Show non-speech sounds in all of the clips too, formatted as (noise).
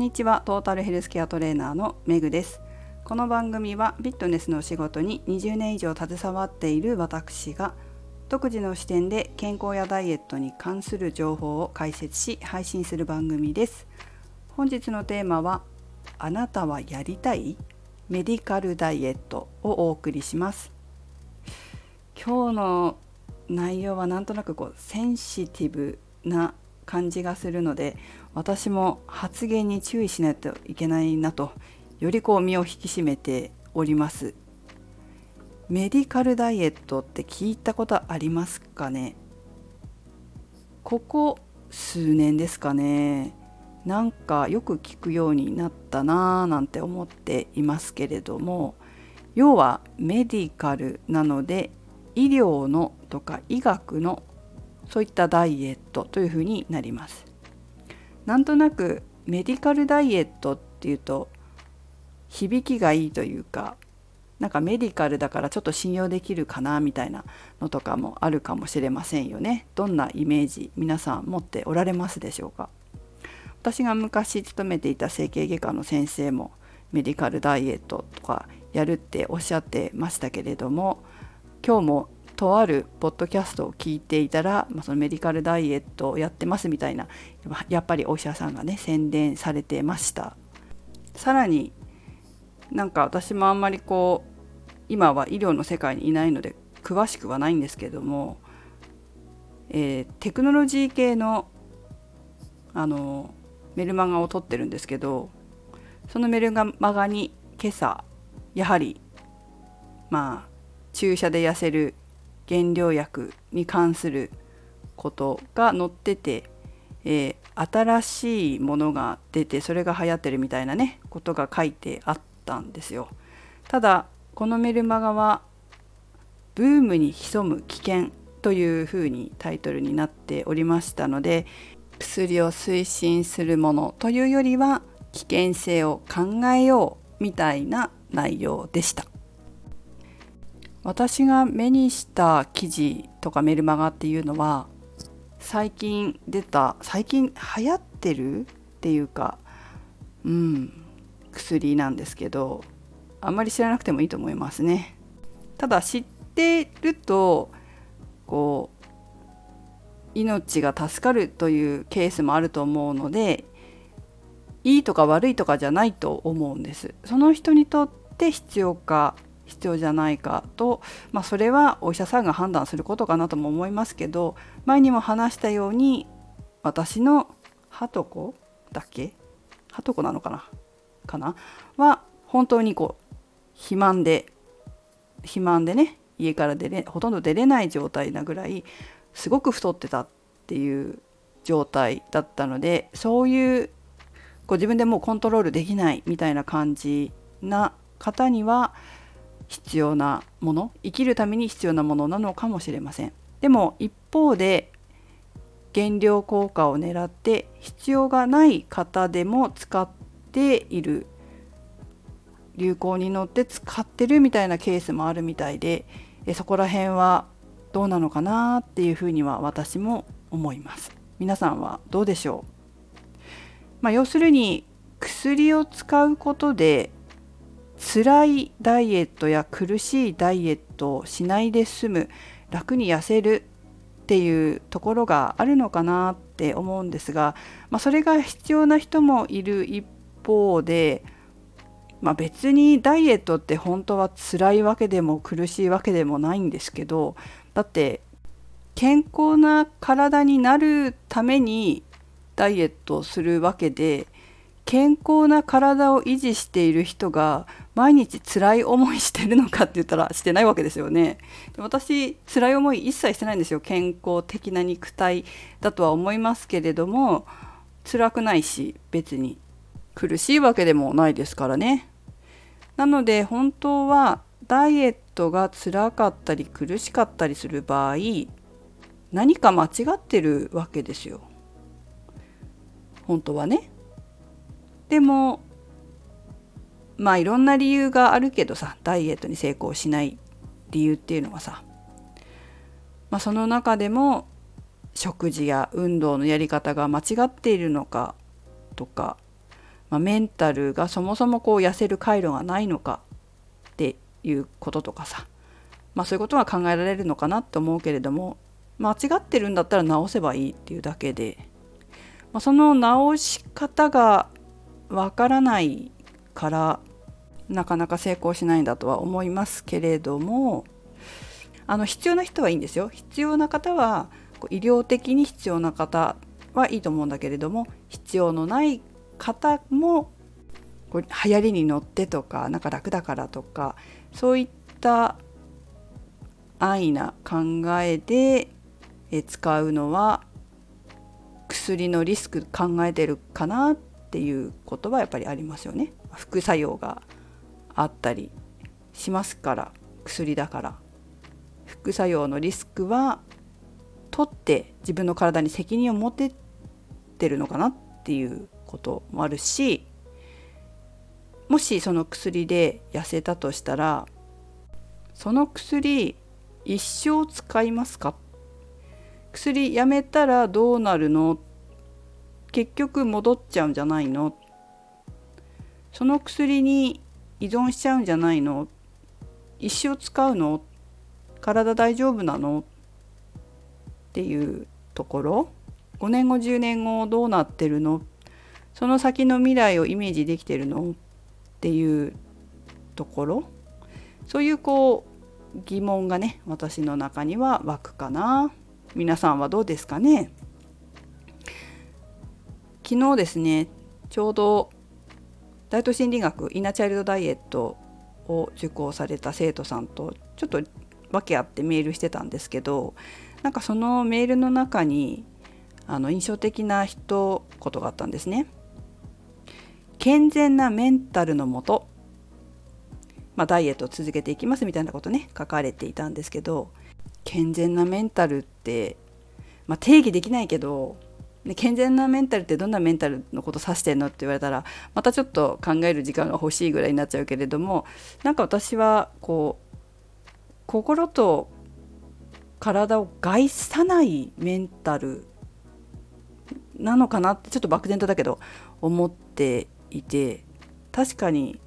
にちは。トータルヘルスケアトレーナーのメグです。この番組はフィットネスの仕事に20年以上携わっている私が独自の視点で健康やダイエットに関する情報を解説し配信する番組です。本日のテーマはあなたはやりたい？メディカルダイエットをお送りします。今日の内容はなんとなくこうセンシティブな感じがするので私も発言に注意しないといけないなとよりこう身を引き締めております。メディカルダイエットって聞いたことありますかね？ここ数年ですかね。なんかよく聞くようになったなぁなんて思っていますけれども要はメディカルなので医療のとか医学のそういったダイエットというふうになりますなんとなくメディカルダイエットっていうと響きがいいというかなんかメディカルだからちょっと信用できるかなみたいなのとかもあるかもしれませんよね。どんなイメージ皆さん持っておられますでしょうか私が昔勤めていた整形外科の先生もメディカルダイエットとかやるっておっしゃってましたけれども今日もとあるポッドキャストを聞いていたら、まあ、そのメディカルダイエットをやってますみたいなやっぱりお医者さんがね宣伝されてました。さらになんか私もあんまりこう今は医療の世界にいないので詳しくはないんですけども、えー、テクノロジー系のあのメルマガを撮ってるんですけどそのメルマガに今朝やはりまあ注射で痩せる原料薬に関することが載ってて、えー、新しいものが出てそれが流行ってるみたいなねことが書いてあったんですよ。ただこのメルマガは「ブームに潜む危険」というふうにタイトルになっておりましたので薬を推進するものというよりは危険性を考えようみたいな内容でした。私が目にした記事とかメルマガっていうのは最近出た最近流行ってるっていうかうん薬なんですけどあんまり知らなくてもいいと思いますね。ただ知ってるとこう命が助かるというケースもあると思うのでいいとか悪いとかじゃないと思うんです。その人にとって必要か必要じゃないかと、まあ、それはお医者さんが判断することかなとも思いますけど前にも話したように私のはとこだけ？はとこなのかな？かな？は本当にこう肥満で肥満でね家から出れほとんど出れない状態なぐらいすごく太ってたっていう状態だったのでそういうこう自分でもうコントロールできないみたいな感じな方には必要なもの生きるために必要なものなのかもしれません。でも一方で減量効果を狙って必要がない方でも使っている流行に乗って使ってるみたいなケースもあるみたいでそこら辺はどうなのかなっていうふうには私も思います。皆さんはどうでしょう、まあ、要するに薬を使うことで辛いダイエットや苦しいダイエットをしないで済む楽に痩せるっていうところがあるのかなって思うんですが、まあ、それが必要な人もいる一方で、まあ、別にダイエットって本当は辛いわけでも苦しいわけでもないんですけどだって健康な体になるためにダイエットをするわけで健康な体を維持している人が毎日辛い思いしてるのかって言ったらしてないわけですよね。で私辛い思い一切してないんですよ健康的な肉体だとは思いますけれども辛くないし別に苦しいわけでもないですからね。なので本当はダイエットが辛かったり苦しかったりする場合何か間違ってるわけですよ。本当はね。でもまあいろんな理由があるけどさダイエットに成功しない理由っていうのはさ、まあ、その中でも食事や運動のやり方が間違っているのかとかまあ、メンタルがそもそもこう痩せる回路がないのかっていうこととかさ、まあ、そういうことが考えられるのかなって思うけれども間違ってるんだったら直せばいいっていうだけで、まあ、その直し方がわからないからなかなか成功しないんだとは思いますけれどもあの必要な人はいいんですよ。必要な方は医療的に必要な方はいいと思うんだけれども必要のない方もこう流行りに乗ってとかなんか楽だからとかそういった安易な考えで使うのは薬のリスク考えてるかなってていうことはやっぱりありますよね。副作用があったりしますから薬だから。副作用のリスクは取って自分の体に責任を持ててるのかなっていうこともあるしもしその薬で痩せたとしたらその薬一生使いますか？薬やめたらどうなるの？結局戻っちゃうんじゃないの？その薬に依存しちゃうんじゃないの？一生使うの？体大丈夫なの？っていうところ？5年後10年後どうなってるの？その先の未来をイメージできてるの？っていうところ？そういうこう疑問がね私の中には湧くかな。皆さんはどうですかね？昨日ですねちょうど大都心理学イナチャイルドダイエットを受講された生徒さんとちょっと訳あってメールしてたんですけどなんかそのメールの中にあの印象的な一言があったんですね。健全なメンタルのもと、まあ、ダイエットを続けていきますみたいなことね書かれていたんですけど健全なメンタルって、まあ、定義できないけどで健全なメンタルってどんなメンタルのこと指してんのって言われたらまたちょっと考える時間が欲しいぐらいになっちゃうけれどもなんか私はこう心と体を害さないメンタルなのかなってちょっと漠然とだけど思っていて確かに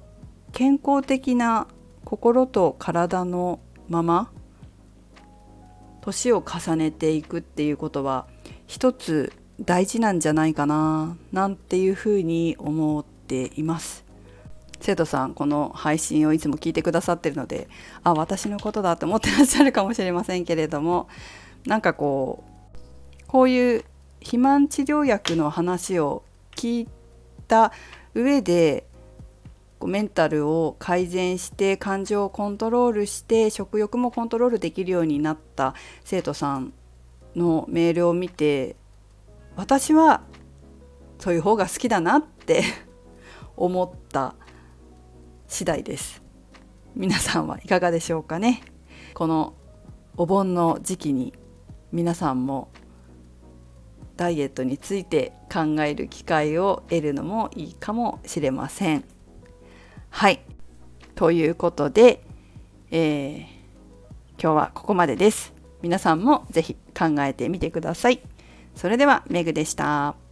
健康的な心と体のまま年を重ねていくっていうことは一つ大事なんじゃないかななんていうふうに思っています。生徒さんこの配信をいつも聞いてくださってるのであ私のことだって思ってらっしゃるかもしれませんけれどもなんかこうこういう肥満治療薬の話を聞いた上でメンタルを改善して感情をコントロールして食欲もコントロールできるようになった生徒さんのメールを見て私はそういう方が好きだなって (laughs) 思った次第です皆さんはいかがでしょうかねこのお盆の時期に皆さんもダイエットについて考える機会を得るのもいいかもしれません。はいということで、えー、今日はここまでです。皆さんも是非考えてみてください。それではメグでした。